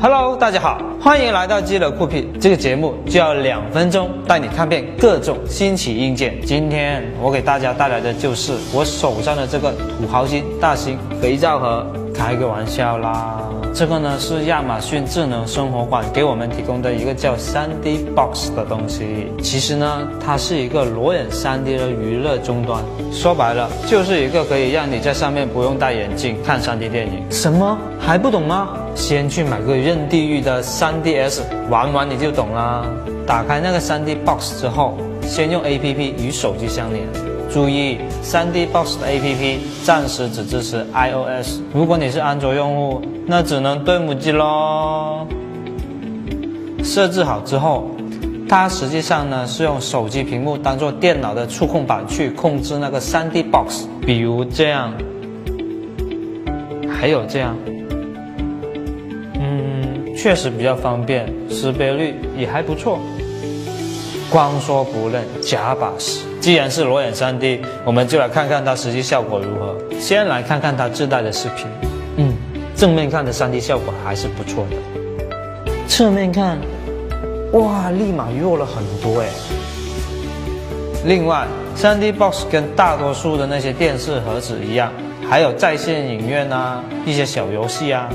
Hello，大家好，欢迎来到基乐酷品。这个节目就要两分钟带你看遍各种新奇硬件。今天我给大家带来的就是我手上的这个土豪金大型肥皂盒。开个玩笑啦，这个呢是亚马逊智能生活馆给我们提供的一个叫 3D Box 的东西。其实呢，它是一个裸眼 3D 的娱乐终端。说白了，就是一个可以让你在上面不用戴眼镜看 3D 电影。什么还不懂吗？先去买个任地狱的 3DS 玩玩你就懂啦。打开那个 3D Box 之后，先用 APP 与手机相连。注意，3D Box 的 APP 暂时只支持 iOS。如果你是安卓用户，那只能对母机喽。设置好之后，它实际上呢是用手机屏幕当做电脑的触控板去控制那个 3D Box，比如这样，还有这样。嗯，确实比较方便，识别率也还不错。光说不练，假把式。既然是裸眼 3D，我们就来看看它实际效果如何。先来看看它自带的视频，嗯，正面看的 3D 效果还是不错的。侧面看，哇，立马弱了很多哎。另外，3D Box 跟大多数的那些电视盒子一样，还有在线影院啊，一些小游戏啊，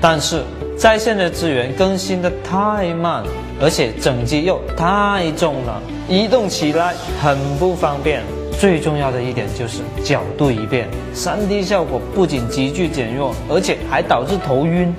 但是在线的资源更新的太慢。而且整机又太重了，移动起来很不方便。最重要的一点就是角度一变，3D 效果不仅急剧减弱，而且还导致头晕。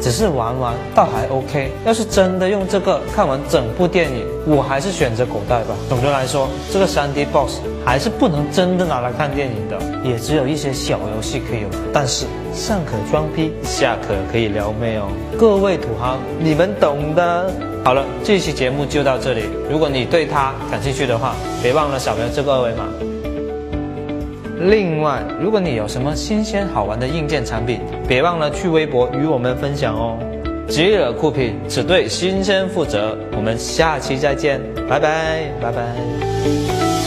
只是玩玩倒还 OK，要是真的用这个看完整部电影，我还是选择口袋吧。总的来说，这个 3D Box 还是不能真的拿来看电影的，也只有一些小游戏可以玩。但是上可装逼，下可可以撩妹哦。各位土豪，你们懂的。好了，这期节目就到这里。如果你对它感兴趣的话，别忘了扫描这个二维码。另外，如果你有什么新鲜好玩的硬件产品，别忘了去微博与我们分享哦。吉尔酷品只对新鲜负责，我们下期再见，拜拜，拜拜。